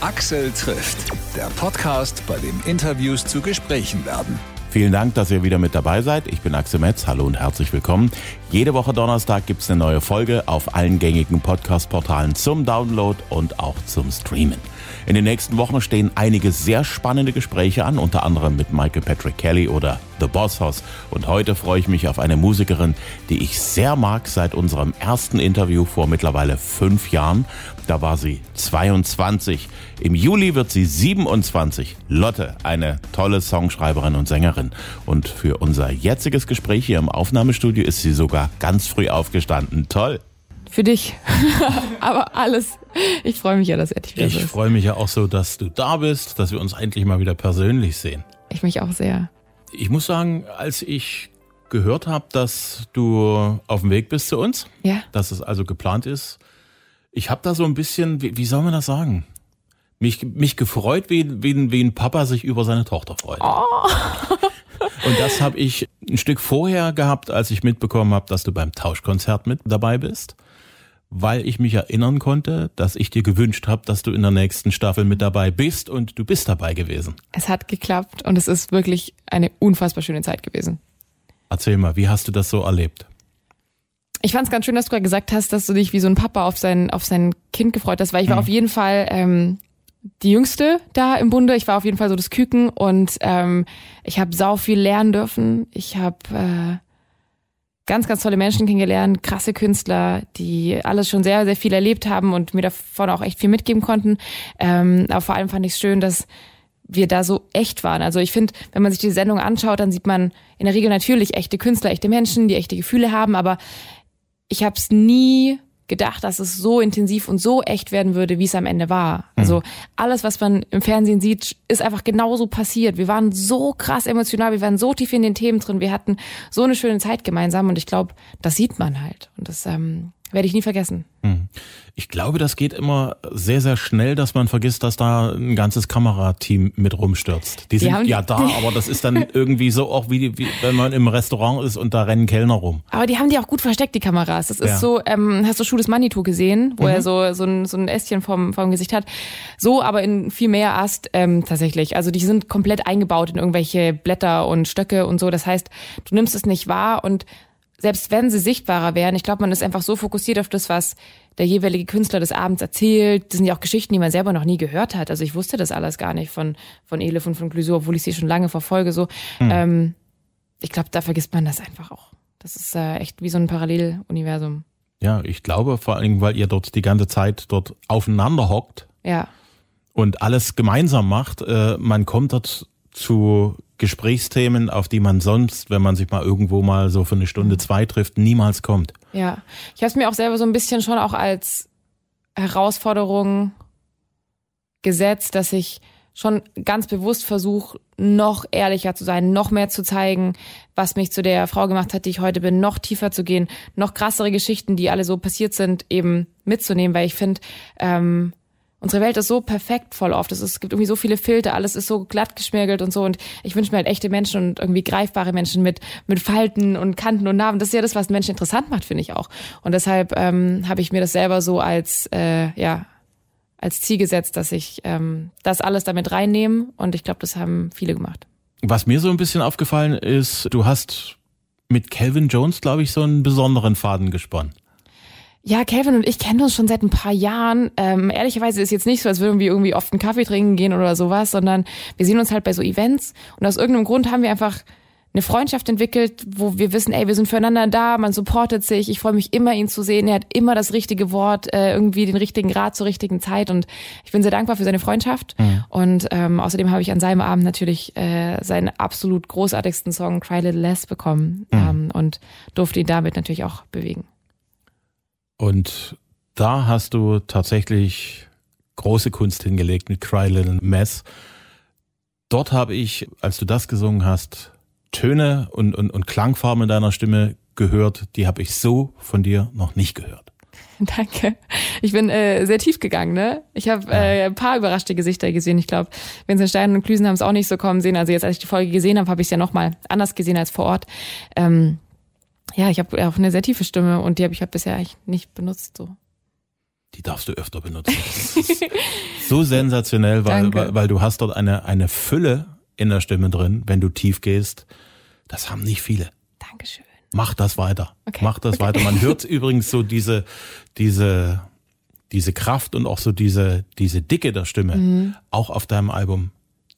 Axel trifft, der Podcast, bei dem Interviews zu Gesprächen werden. Vielen Dank, dass ihr wieder mit dabei seid. Ich bin Axel Metz. Hallo und herzlich willkommen. Jede Woche Donnerstag gibt's eine neue Folge auf allen gängigen Podcast-Portalen zum Download und auch zum Streamen. In den nächsten Wochen stehen einige sehr spannende Gespräche an, unter anderem mit Michael Patrick Kelly oder The Boss House. Und heute freue ich mich auf eine Musikerin, die ich sehr mag seit unserem ersten Interview vor mittlerweile fünf Jahren. Da war sie 22. Im Juli wird sie 27. Lotte, eine tolle Songschreiberin und Sängerin. Und für unser jetziges Gespräch hier im Aufnahmestudio ist sie sogar ganz früh aufgestanden. Toll für dich. Aber alles. Ich freue mich ja, dass er dich wieder Ich freue mich ja auch so, dass du da bist, dass wir uns endlich mal wieder persönlich sehen. Ich mich auch sehr. Ich muss sagen, als ich gehört habe, dass du auf dem Weg bist zu uns, ja. dass es also geplant ist, ich habe da so ein bisschen, wie, wie soll man das sagen? Mich, mich gefreut, wie, wie, wie ein Papa sich über seine Tochter freut. Oh. Und das habe ich ein Stück vorher gehabt, als ich mitbekommen habe, dass du beim Tauschkonzert mit dabei bist weil ich mich erinnern konnte, dass ich dir gewünscht habe, dass du in der nächsten Staffel mit dabei bist und du bist dabei gewesen. Es hat geklappt und es ist wirklich eine unfassbar schöne Zeit gewesen. Erzähl mal, wie hast du das so erlebt? Ich fand es ganz schön, dass du gerade gesagt hast, dass du dich wie so ein Papa auf sein, auf sein Kind gefreut hast, weil ich war mhm. auf jeden Fall ähm, die Jüngste da im Bunde. Ich war auf jeden Fall so das Küken und ähm, ich habe sau viel lernen dürfen. Ich habe äh, ganz, ganz tolle Menschen kennengelernt, krasse Künstler, die alles schon sehr, sehr viel erlebt haben und mir davon auch echt viel mitgeben konnten. Ähm, aber vor allem fand ich es schön, dass wir da so echt waren. Also ich finde, wenn man sich die Sendung anschaut, dann sieht man in der Regel natürlich echte Künstler, echte Menschen, die echte Gefühle haben, aber ich habe es nie gedacht, dass es so intensiv und so echt werden würde, wie es am Ende war. Also mhm. alles, was man im Fernsehen sieht, ist einfach genauso passiert. Wir waren so krass emotional, wir waren so tief in den Themen drin, wir hatten so eine schöne Zeit gemeinsam und ich glaube, das sieht man halt. Und das ähm, werde ich nie vergessen. Mhm. Ich glaube, das geht immer sehr, sehr schnell, dass man vergisst, dass da ein ganzes Kamerateam mit rumstürzt. Die sind ja, da, aber das ist dann irgendwie so auch wie, wie wenn man im Restaurant ist und da rennen Kellner rum. Aber die haben die auch gut versteckt, die Kameras. Das ist ja. so, ähm, hast du Schuh des Manitou gesehen, wo mhm. er so, so, ein, so ein Ästchen vom, vom Gesicht hat. So, aber in viel mehr Ast ähm, tatsächlich. Also die sind komplett eingebaut in irgendwelche Blätter und Stöcke und so. Das heißt, du nimmst es nicht wahr und selbst wenn sie sichtbarer wären, ich glaube, man ist einfach so fokussiert auf das, was der jeweilige Künstler des Abends erzählt. Das sind ja auch Geschichten, die man selber noch nie gehört hat. Also ich wusste das alles gar nicht von, von Elif und von Clusur, obwohl ich sie schon lange verfolge. So, hm. ähm, ich glaube, da vergisst man das einfach auch. Das ist äh, echt wie so ein Paralleluniversum. Ja, ich glaube vor allen Dingen, weil ihr dort die ganze Zeit dort aufeinander hockt. Ja. Und alles gemeinsam macht. Äh, man kommt dort zu Gesprächsthemen, auf die man sonst, wenn man sich mal irgendwo mal so für eine Stunde, mhm. zwei trifft, niemals kommt. Ja, ich habe es mir auch selber so ein bisschen schon auch als Herausforderung gesetzt, dass ich schon ganz bewusst versuche, noch ehrlicher zu sein, noch mehr zu zeigen, was mich zu der Frau gemacht hat, die ich heute bin, noch tiefer zu gehen, noch krassere Geschichten, die alle so passiert sind, eben mitzunehmen, weil ich finde, ähm, Unsere Welt ist so perfekt voll oft. Es, ist, es gibt irgendwie so viele Filter, alles ist so glatt geschmirgelt und so. Und ich wünsche mir halt echte Menschen und irgendwie greifbare Menschen mit, mit Falten und Kanten und Narben. Das ist ja das, was Menschen interessant macht, finde ich auch. Und deshalb ähm, habe ich mir das selber so als, äh, ja, als Ziel gesetzt, dass ich ähm, das alles damit reinnehme. Und ich glaube, das haben viele gemacht. Was mir so ein bisschen aufgefallen ist, du hast mit Calvin Jones, glaube ich, so einen besonderen Faden gesponnen. Ja, Kevin und ich kennen uns schon seit ein paar Jahren. Ähm, ehrlicherweise ist jetzt nicht so, als würden wir irgendwie oft einen Kaffee trinken gehen oder sowas, sondern wir sehen uns halt bei so Events und aus irgendeinem Grund haben wir einfach eine Freundschaft entwickelt, wo wir wissen, ey, wir sind füreinander da, man supportet sich. Ich freue mich immer, ihn zu sehen. Er hat immer das richtige Wort, äh, irgendwie den richtigen Rat zur richtigen Zeit und ich bin sehr dankbar für seine Freundschaft. Mhm. Und ähm, außerdem habe ich an seinem Abend natürlich äh, seinen absolut großartigsten Song Cry Little Less bekommen mhm. ähm, und durfte ihn damit natürlich auch bewegen. Und da hast du tatsächlich große Kunst hingelegt mit Cry Little Mess. Dort habe ich, als du das gesungen hast, Töne und, und, und Klangfarben deiner Stimme gehört, die habe ich so von dir noch nicht gehört. Danke. Ich bin äh, sehr tief gegangen, ne? Ich habe äh, ein paar überraschte Gesichter gesehen. Ich glaube, Vincent Stein und Klüsen haben es auch nicht so kommen sehen. Also jetzt, als ich die Folge gesehen habe, habe ich es ja nochmal anders gesehen als vor Ort. Ähm, ja, ich habe auch eine sehr tiefe Stimme und die habe ich halt bisher eigentlich nicht benutzt so. Die darfst du öfter benutzen. so sensationell, weil, weil, weil du hast dort eine, eine Fülle in der Stimme drin, wenn du tief gehst. Das haben nicht viele. Dankeschön. Mach das weiter. Okay. Mach das okay. weiter. Man hört übrigens so diese, diese, diese Kraft und auch so diese, diese Dicke der Stimme mhm. auch auf deinem Album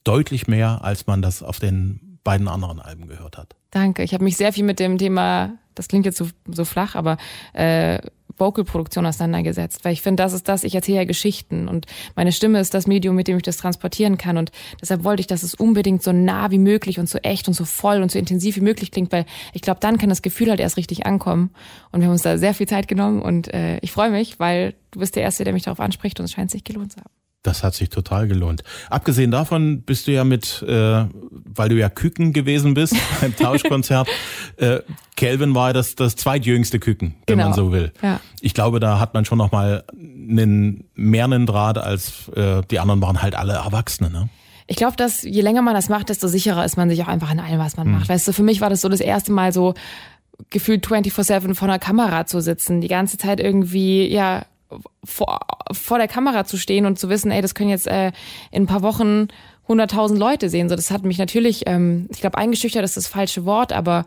deutlich mehr, als man das auf den beiden anderen Alben gehört hat. Danke. Ich habe mich sehr viel mit dem Thema, das klingt jetzt so, so flach, aber äh, Vocalproduktion auseinandergesetzt, weil ich finde, das ist das, ich erzähle ja Geschichten und meine Stimme ist das Medium, mit dem ich das transportieren kann und deshalb wollte ich, dass es unbedingt so nah wie möglich und so echt und so voll und so intensiv wie möglich klingt, weil ich glaube, dann kann das Gefühl halt erst richtig ankommen und wir haben uns da sehr viel Zeit genommen und äh, ich freue mich, weil du bist der Erste, der mich darauf anspricht und es scheint sich gelohnt zu haben. Das hat sich total gelohnt. Abgesehen davon bist du ja mit, äh, weil du ja Küken gewesen bist beim Tauschkonzert. äh, Kelvin war das, das zweitjüngste Küken, wenn genau. man so will. Ja. Ich glaube, da hat man schon noch mal einen mehr einen Draht als äh, die anderen waren halt alle Erwachsene. Ne? Ich glaube, dass je länger man das macht, desto sicherer ist man sich auch einfach in allem, was man mhm. macht. Weißt du, für mich war das so das erste Mal so gefühlt 24/7 vor einer Kamera zu sitzen, die ganze Zeit irgendwie ja vor, vor der Kamera zu stehen und zu wissen, ey, das können jetzt äh, in ein paar Wochen 100.000 Leute sehen. So, das hat mich natürlich, ähm, ich glaube, eingeschüchtert ist das falsche Wort, aber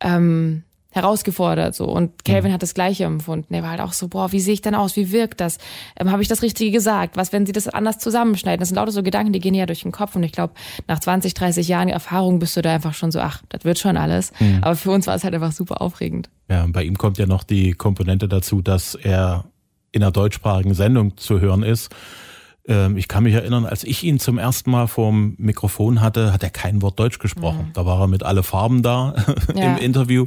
ähm, herausgefordert so und Calvin mhm. hat das gleiche empfunden. Er war halt auch so, boah, wie sehe ich denn aus? Wie wirkt das? Ähm, Habe ich das Richtige gesagt? Was, wenn sie das anders zusammenschneiden? Das sind lauter so Gedanken, die gehen ja durch den Kopf und ich glaube, nach 20, 30 Jahren Erfahrung bist du da einfach schon so, ach, das wird schon alles. Mhm. Aber für uns war es halt einfach super aufregend. Ja, und bei ihm kommt ja noch die Komponente dazu, dass er in einer deutschsprachigen Sendung zu hören ist. Ähm, ich kann mich erinnern, als ich ihn zum ersten Mal vorm Mikrofon hatte, hat er kein Wort Deutsch gesprochen. Mhm. Da war er mit alle Farben da ja. im Interview.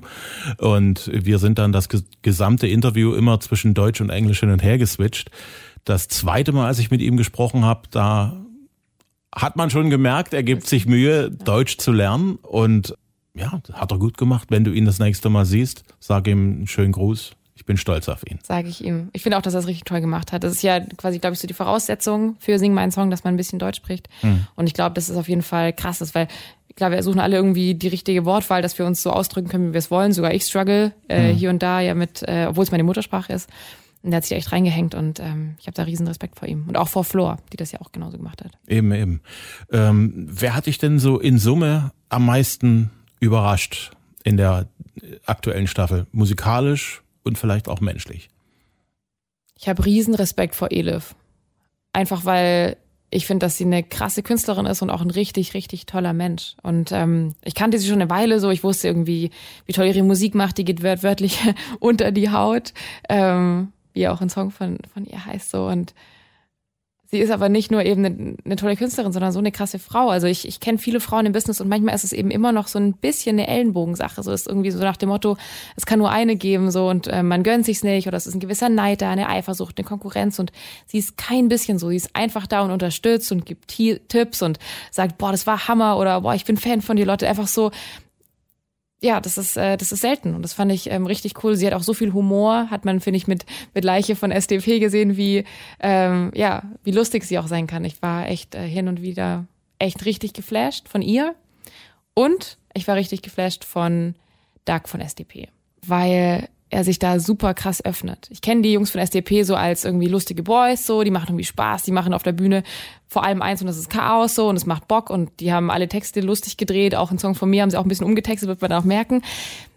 Und wir sind dann das gesamte Interview immer zwischen Deutsch und Englisch hin und her geswitcht. Das zweite Mal, als ich mit ihm gesprochen habe, da hat man schon gemerkt, er gibt sich Mühe, Deutsch zu lernen. Und ja, hat er gut gemacht. Wenn du ihn das nächste Mal siehst, sag ihm einen schönen Gruß. Ich bin stolz auf ihn. Sage ich ihm. Ich finde auch, dass er es richtig toll gemacht hat. Das ist ja quasi, glaube ich, so die Voraussetzung für Sing meinen Song, dass man ein bisschen Deutsch spricht. Mhm. Und ich glaube, das ist auf jeden Fall krass, ist, weil ich glaube, wir suchen alle irgendwie die richtige Wortwahl, dass wir uns so ausdrücken können, wie wir es wollen. Sogar ich struggle äh, mhm. hier und da ja mit, äh, obwohl es meine Muttersprache ist. Und der hat sich echt reingehängt und ähm, ich habe da riesen Respekt vor ihm. Und auch vor Flor, die das ja auch genauso gemacht hat. Eben, eben. Ähm, wer hat dich denn so in Summe am meisten überrascht in der aktuellen Staffel? Musikalisch, und vielleicht auch menschlich. Ich habe riesen Respekt vor Elif. Einfach weil ich finde, dass sie eine krasse Künstlerin ist und auch ein richtig, richtig toller Mensch. Und ähm, ich kannte sie schon eine Weile so. Ich wusste irgendwie, wie toll ihre Musik macht. Die geht wörtlich unter die Haut, ähm, wie auch ein Song von, von ihr heißt so. Und Sie ist aber nicht nur eben eine, eine, tolle Künstlerin, sondern so eine krasse Frau. Also ich, ich kenne viele Frauen im Business und manchmal ist es eben immer noch so ein bisschen eine Ellenbogensache. So ist irgendwie so nach dem Motto, es kann nur eine geben so und äh, man gönnt sich's nicht oder es ist ein gewisser Neid da, eine Eifersucht, eine Konkurrenz und sie ist kein bisschen so. Sie ist einfach da und unterstützt und gibt Tipps und sagt, boah, das war Hammer oder boah, ich bin Fan von dir, Leute. Einfach so, ja, das ist, äh, das ist selten und das fand ich ähm, richtig cool. Sie hat auch so viel Humor, hat man, finde ich, mit, mit Leiche von SDP gesehen, wie, ähm, ja, wie lustig sie auch sein kann. Ich war echt äh, hin und wieder echt richtig geflasht von ihr und ich war richtig geflasht von Doug von SDP, weil er sich da super krass öffnet. Ich kenne die Jungs von SDP so als irgendwie lustige Boys, so, die machen irgendwie Spaß, die machen auf der Bühne vor allem eins und das ist Chaos so und es macht Bock und die haben alle Texte lustig gedreht, auch ein Song von mir haben sie auch ein bisschen umgetextet, wird man auch merken.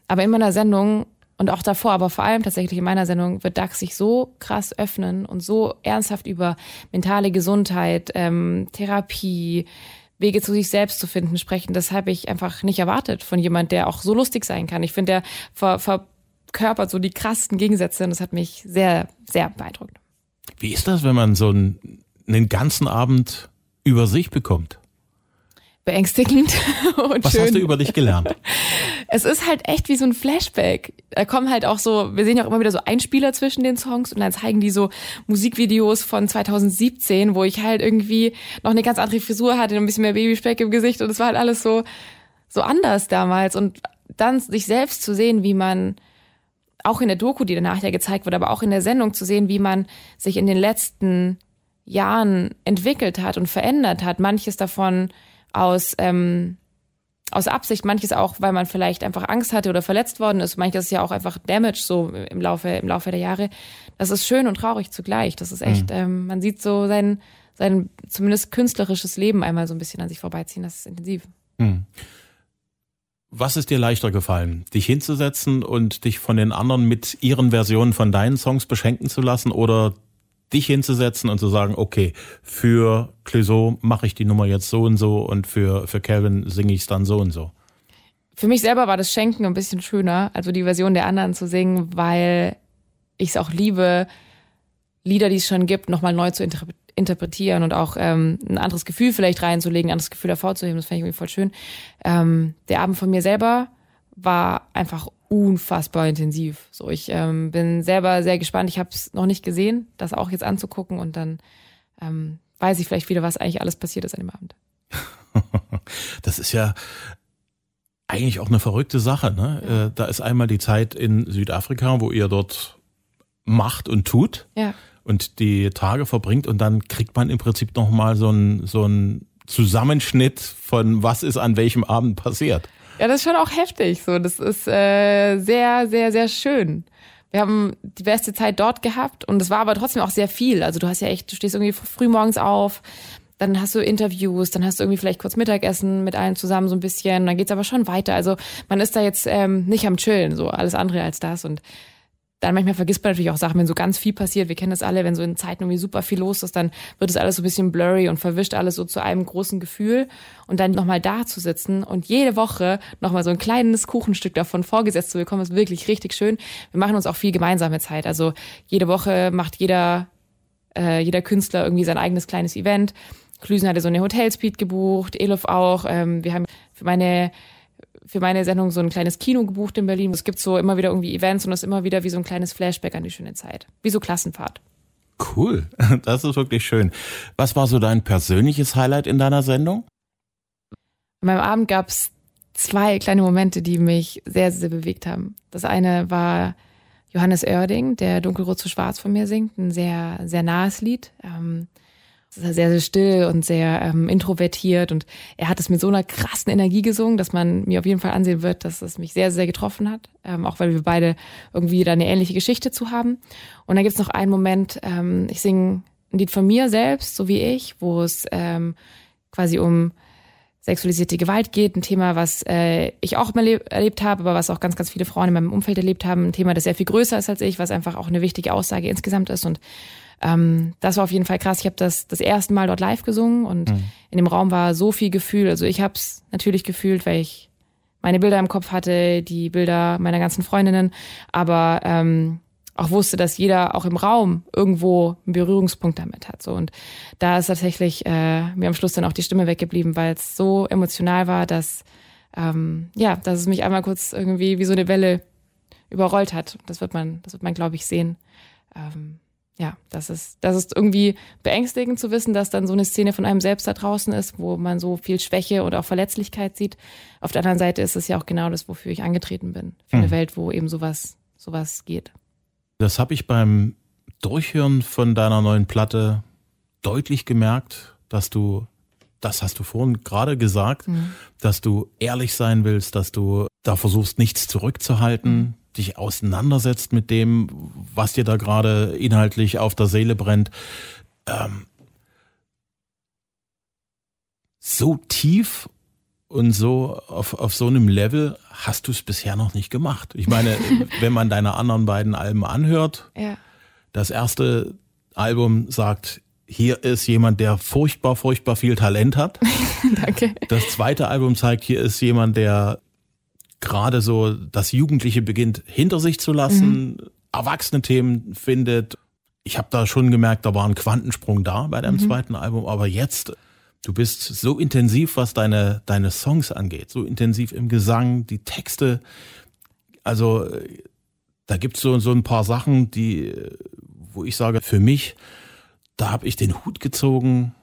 Aber in meiner Sendung und auch davor, aber vor allem tatsächlich in meiner Sendung wird Dax sich so krass öffnen und so ernsthaft über mentale Gesundheit, ähm, Therapie, Wege zu sich selbst zu finden sprechen. Das habe ich einfach nicht erwartet von jemand, der auch so lustig sein kann. Ich finde, der ver, ver verkörpert so die krassen Gegensätze und das hat mich sehr, sehr beeindruckt. Wie ist das, wenn man so einen, einen ganzen Abend über sich bekommt? beängstigend und Was schön. hast du über dich gelernt? Es ist halt echt wie so ein Flashback. Da kommen halt auch so, wir sehen ja auch immer wieder so Einspieler zwischen den Songs und dann zeigen die so Musikvideos von 2017, wo ich halt irgendwie noch eine ganz andere Frisur hatte, ein bisschen mehr Babyspeck im Gesicht und es war halt alles so, so anders damals und dann sich selbst zu sehen, wie man auch in der Doku, die danach ja gezeigt wurde, aber auch in der Sendung zu sehen, wie man sich in den letzten Jahren entwickelt hat und verändert hat. Manches davon aus ähm, aus Absicht, manches auch, weil man vielleicht einfach Angst hatte oder verletzt worden ist, manches ist ja auch einfach Damage so im Laufe, im Laufe der Jahre. Das ist schön und traurig zugleich. Das ist echt, mhm. ähm, man sieht so sein, sein zumindest künstlerisches Leben einmal so ein bisschen an sich vorbeiziehen. Das ist intensiv. Mhm. Was ist dir leichter gefallen? Dich hinzusetzen und dich von den anderen mit ihren Versionen von deinen Songs beschenken zu lassen oder dich hinzusetzen und zu sagen, okay, für Clouseau mache ich die Nummer jetzt so und so und für, für Calvin singe ich es dann so und so? Für mich selber war das Schenken ein bisschen schöner, also die Version der anderen zu singen, weil ich es auch liebe, Lieder, die es schon gibt, nochmal neu zu interpretieren und auch ähm, ein anderes Gefühl vielleicht reinzulegen, ein anderes Gefühl hervorzuheben. Das fand ich irgendwie voll schön. Ähm, der Abend von mir selber war einfach unfassbar intensiv. So, ich ähm, bin selber sehr gespannt. Ich habe es noch nicht gesehen, das auch jetzt anzugucken und dann ähm, weiß ich vielleicht wieder, was eigentlich alles passiert ist an dem Abend. das ist ja eigentlich auch eine verrückte Sache. Ne? Ja. Äh, da ist einmal die Zeit in Südafrika, wo ihr dort macht und tut ja. Und die Tage verbringt und dann kriegt man im Prinzip nochmal so ein so ein Zusammenschnitt von was ist an welchem Abend passiert. Ja, das ist schon auch heftig. So, das ist äh, sehr, sehr, sehr schön. Wir haben die beste Zeit dort gehabt und es war aber trotzdem auch sehr viel. Also du hast ja echt, du stehst irgendwie früh morgens auf, dann hast du Interviews, dann hast du irgendwie vielleicht kurz Mittagessen mit allen zusammen so ein bisschen, dann geht's aber schon weiter. Also man ist da jetzt ähm, nicht am Chillen, so alles andere als das und dann manchmal vergisst man natürlich auch Sachen, wenn so ganz viel passiert. Wir kennen das alle, wenn so in Zeiten irgendwie super viel los ist, dann wird es alles so ein bisschen blurry und verwischt alles so zu einem großen Gefühl. Und dann nochmal da zu sitzen und jede Woche nochmal so ein kleines Kuchenstück davon vorgesetzt zu bekommen, ist wirklich richtig schön. Wir machen uns auch viel gemeinsame Zeit. Also jede Woche macht jeder, äh, jeder Künstler irgendwie sein eigenes kleines Event. Klüsen hatte so eine Hotelspeed gebucht, Elif auch. Ähm, wir haben für meine für meine Sendung so ein kleines Kino gebucht in Berlin. Es gibt so immer wieder irgendwie Events und es ist immer wieder wie so ein kleines Flashback an die schöne Zeit. Wie so Klassenfahrt. Cool, das ist wirklich schön. Was war so dein persönliches Highlight in deiner Sendung? In meinem Abend gab es zwei kleine Momente, die mich sehr, sehr bewegt haben. Das eine war Johannes Oerding, der Dunkelrot zu Schwarz von mir singt, ein sehr, sehr nahes Lied. Ähm, sehr, sehr still und sehr ähm, introvertiert und er hat es mit so einer krassen Energie gesungen, dass man mir auf jeden Fall ansehen wird, dass es mich sehr, sehr getroffen hat, ähm, auch weil wir beide irgendwie da eine ähnliche Geschichte zu haben. Und dann gibt's noch einen Moment, ähm, ich singe ein Lied von mir selbst, so wie ich, wo es ähm, quasi um sexualisierte Gewalt geht, ein Thema, was äh, ich auch erlebt habe, aber was auch ganz, ganz viele Frauen in meinem Umfeld erlebt haben, ein Thema, das sehr viel größer ist als ich, was einfach auch eine wichtige Aussage insgesamt ist und ähm, das war auf jeden Fall krass. Ich habe das das erste Mal dort live gesungen und mhm. in dem Raum war so viel Gefühl. Also ich habe es natürlich gefühlt, weil ich meine Bilder im Kopf hatte, die Bilder meiner ganzen Freundinnen, aber ähm, auch wusste, dass jeder auch im Raum irgendwo einen Berührungspunkt damit hat. So und da ist tatsächlich äh, mir am Schluss dann auch die Stimme weggeblieben, weil es so emotional war, dass ähm, ja, dass es mich einmal kurz irgendwie wie so eine Welle überrollt hat. Das wird man, das wird man, glaube ich, sehen. Ähm, ja, das ist, das ist irgendwie beängstigend zu wissen, dass dann so eine Szene von einem selbst da draußen ist, wo man so viel Schwäche und auch Verletzlichkeit sieht. Auf der anderen Seite ist es ja auch genau das, wofür ich angetreten bin. Für eine mhm. Welt, wo eben sowas, sowas geht. Das habe ich beim Durchhören von deiner neuen Platte deutlich gemerkt, dass du, das hast du vorhin gerade gesagt, mhm. dass du ehrlich sein willst, dass du da versuchst, nichts zurückzuhalten, mhm dich auseinandersetzt mit dem, was dir da gerade inhaltlich auf der Seele brennt, ähm, so tief und so auf, auf so einem Level hast du es bisher noch nicht gemacht. Ich meine, wenn man deine anderen beiden Alben anhört, ja. das erste Album sagt, hier ist jemand, der furchtbar, furchtbar viel Talent hat. Danke. Das zweite Album zeigt, hier ist jemand, der gerade so das Jugendliche beginnt hinter sich zu lassen, mhm. erwachsene Themen findet. Ich habe da schon gemerkt, da war ein Quantensprung da bei deinem mhm. zweiten Album, aber jetzt, du bist so intensiv, was deine, deine Songs angeht, so intensiv im Gesang, die Texte. Also da gibt's so, so ein paar Sachen, die, wo ich sage, für mich, da habe ich den Hut gezogen,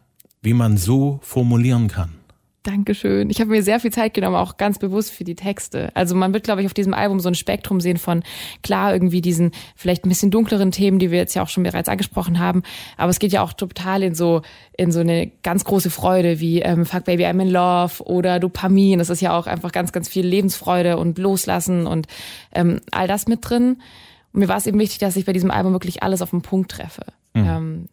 wie man so formulieren kann. Dankeschön. Ich habe mir sehr viel Zeit genommen, auch ganz bewusst für die Texte. Also man wird, glaube ich, auf diesem Album so ein Spektrum sehen von, klar, irgendwie diesen vielleicht ein bisschen dunkleren Themen, die wir jetzt ja auch schon bereits angesprochen haben. Aber es geht ja auch total in so, in so eine ganz große Freude wie ähm, Fuck Baby, I'm in Love oder Dopamin. Das ist ja auch einfach ganz, ganz viel Lebensfreude und Loslassen und ähm, all das mit drin. Und mir war es eben wichtig, dass ich bei diesem Album wirklich alles auf den Punkt treffe. Mhm. Ähm,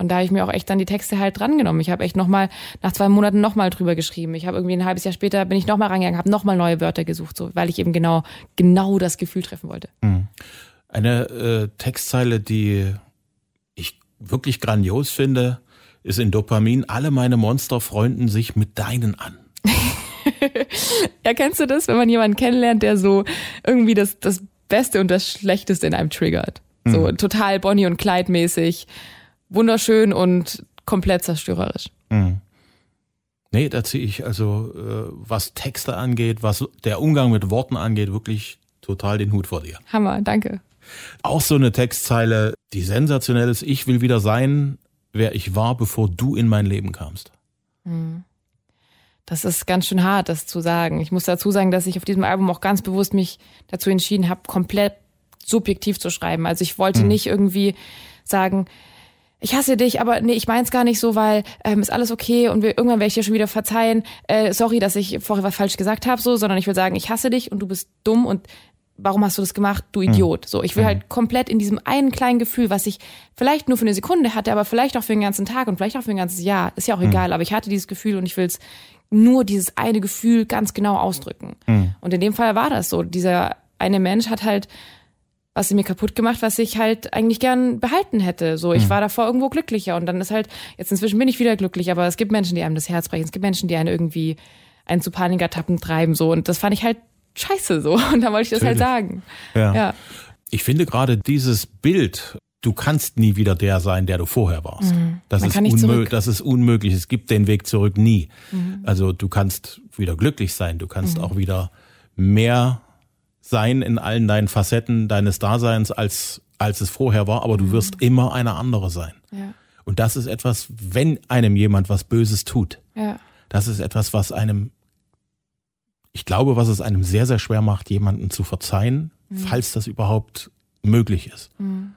und da habe ich mir auch echt dann die Texte halt drangenommen. Ich habe echt nochmal nach zwei Monaten nochmal drüber geschrieben. Ich habe irgendwie ein halbes Jahr später bin ich nochmal rangegangen, habe nochmal neue Wörter gesucht, so, weil ich eben genau, genau das Gefühl treffen wollte. Mhm. Eine äh, Textzeile, die ich wirklich grandios finde, ist in Dopamin, alle meine Monster freunden sich mit deinen an. Erkennst du das, wenn man jemanden kennenlernt, der so irgendwie das, das Beste und das Schlechteste in einem triggert? So mhm. total Bonnie und Clyde mäßig wunderschön und komplett zerstörerisch. Mhm. Nee, da ziehe ich also, äh, was Texte angeht, was der Umgang mit Worten angeht, wirklich total den Hut vor dir. Hammer, danke. Auch so eine Textzeile, die sensationell ist. Ich will wieder sein, wer ich war, bevor du in mein Leben kamst. Mhm. Das ist ganz schön hart, das zu sagen. Ich muss dazu sagen, dass ich auf diesem Album auch ganz bewusst mich dazu entschieden habe, komplett subjektiv zu schreiben. Also ich wollte mhm. nicht irgendwie sagen, ich hasse dich, aber nee, ich mein's gar nicht so, weil ähm, ist alles okay und wir, irgendwann werde ich dir schon wieder verzeihen. Äh, sorry, dass ich vorher was falsch gesagt habe, so, sondern ich will sagen, ich hasse dich und du bist dumm und warum hast du das gemacht, du hm. Idiot? So, ich will mhm. halt komplett in diesem einen kleinen Gefühl, was ich vielleicht nur für eine Sekunde hatte, aber vielleicht auch für den ganzen Tag und vielleicht auch für ein ganzes Jahr, ist ja auch mhm. egal, aber ich hatte dieses Gefühl und ich will's nur dieses eine Gefühl ganz genau ausdrücken. Mhm. Und in dem Fall war das so. Dieser eine Mensch hat halt was sie mir kaputt gemacht, was ich halt eigentlich gern behalten hätte. So, ich mhm. war davor irgendwo glücklicher und dann ist halt, jetzt inzwischen bin ich wieder glücklich, aber es gibt Menschen, die einem das Herz brechen. Es gibt Menschen, die einen irgendwie einen zu Panikattappen treiben, so. Und das fand ich halt scheiße, so. Und da wollte ich das halt Natürlich. halt sagen. Ja. ja. Ich finde gerade dieses Bild, du kannst nie wieder der sein, der du vorher warst. Mhm. Das, ist unmöglich, das ist unmöglich. Es gibt den Weg zurück nie. Mhm. Also du kannst wieder glücklich sein, du kannst mhm. auch wieder mehr sein in allen deinen Facetten deines Daseins, als, als es vorher war, aber du mhm. wirst immer eine andere sein. Ja. Und das ist etwas, wenn einem jemand was Böses tut, ja. das ist etwas, was einem, ich glaube, was es einem sehr, sehr schwer macht, jemanden zu verzeihen, mhm. falls das überhaupt möglich ist. Mhm.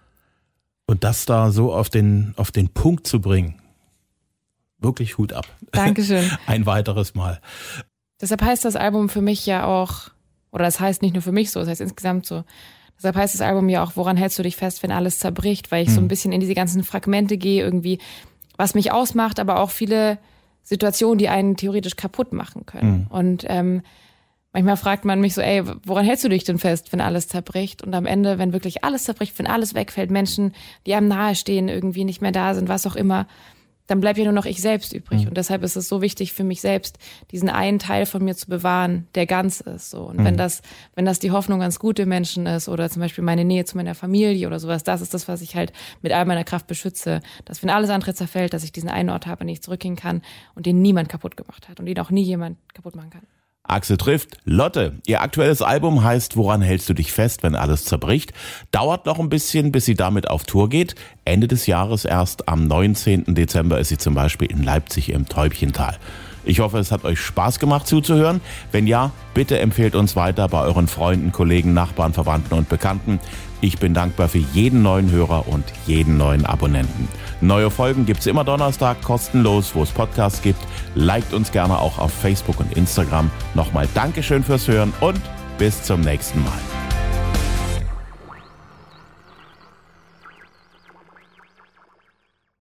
Und das da so auf den, auf den Punkt zu bringen, wirklich Hut ab. Dankeschön. Ein weiteres Mal. Deshalb heißt das Album für mich ja auch oder das heißt nicht nur für mich so, das heißt insgesamt so. Deshalb heißt das Album ja auch, woran hältst du dich fest, wenn alles zerbricht, weil ich mhm. so ein bisschen in diese ganzen Fragmente gehe, irgendwie, was mich ausmacht, aber auch viele Situationen, die einen theoretisch kaputt machen können. Mhm. Und ähm, manchmal fragt man mich so, ey, woran hältst du dich denn fest, wenn alles zerbricht? Und am Ende, wenn wirklich alles zerbricht, wenn alles wegfällt, Menschen, die einem nahestehen, irgendwie nicht mehr da sind, was auch immer, dann bleibt ja nur noch ich selbst übrig. Mhm. Und deshalb ist es so wichtig für mich selbst, diesen einen Teil von mir zu bewahren, der ganz ist. So. Und mhm. wenn das, wenn das die Hoffnung ans gute Menschen ist oder zum Beispiel meine Nähe zu meiner Familie oder sowas, das ist das, was ich halt mit all meiner Kraft beschütze. Dass wenn alles andere zerfällt, dass ich diesen einen Ort habe, an den ich zurückgehen kann und den niemand kaputt gemacht hat und den auch nie jemand kaputt machen kann. Axel trifft Lotte. Ihr aktuelles Album heißt Woran hältst du dich fest, wenn alles zerbricht? Dauert noch ein bisschen, bis sie damit auf Tour geht. Ende des Jahres erst am 19. Dezember ist sie zum Beispiel in Leipzig im Täubchental. Ich hoffe, es hat euch Spaß gemacht zuzuhören. Wenn ja, bitte empfehlt uns weiter bei euren Freunden, Kollegen, Nachbarn, Verwandten und Bekannten. Ich bin dankbar für jeden neuen Hörer und jeden neuen Abonnenten. Neue Folgen gibt's immer Donnerstag kostenlos, wo es Podcasts gibt. Liked uns gerne auch auf Facebook und Instagram. Nochmal Dankeschön fürs Hören und bis zum nächsten Mal.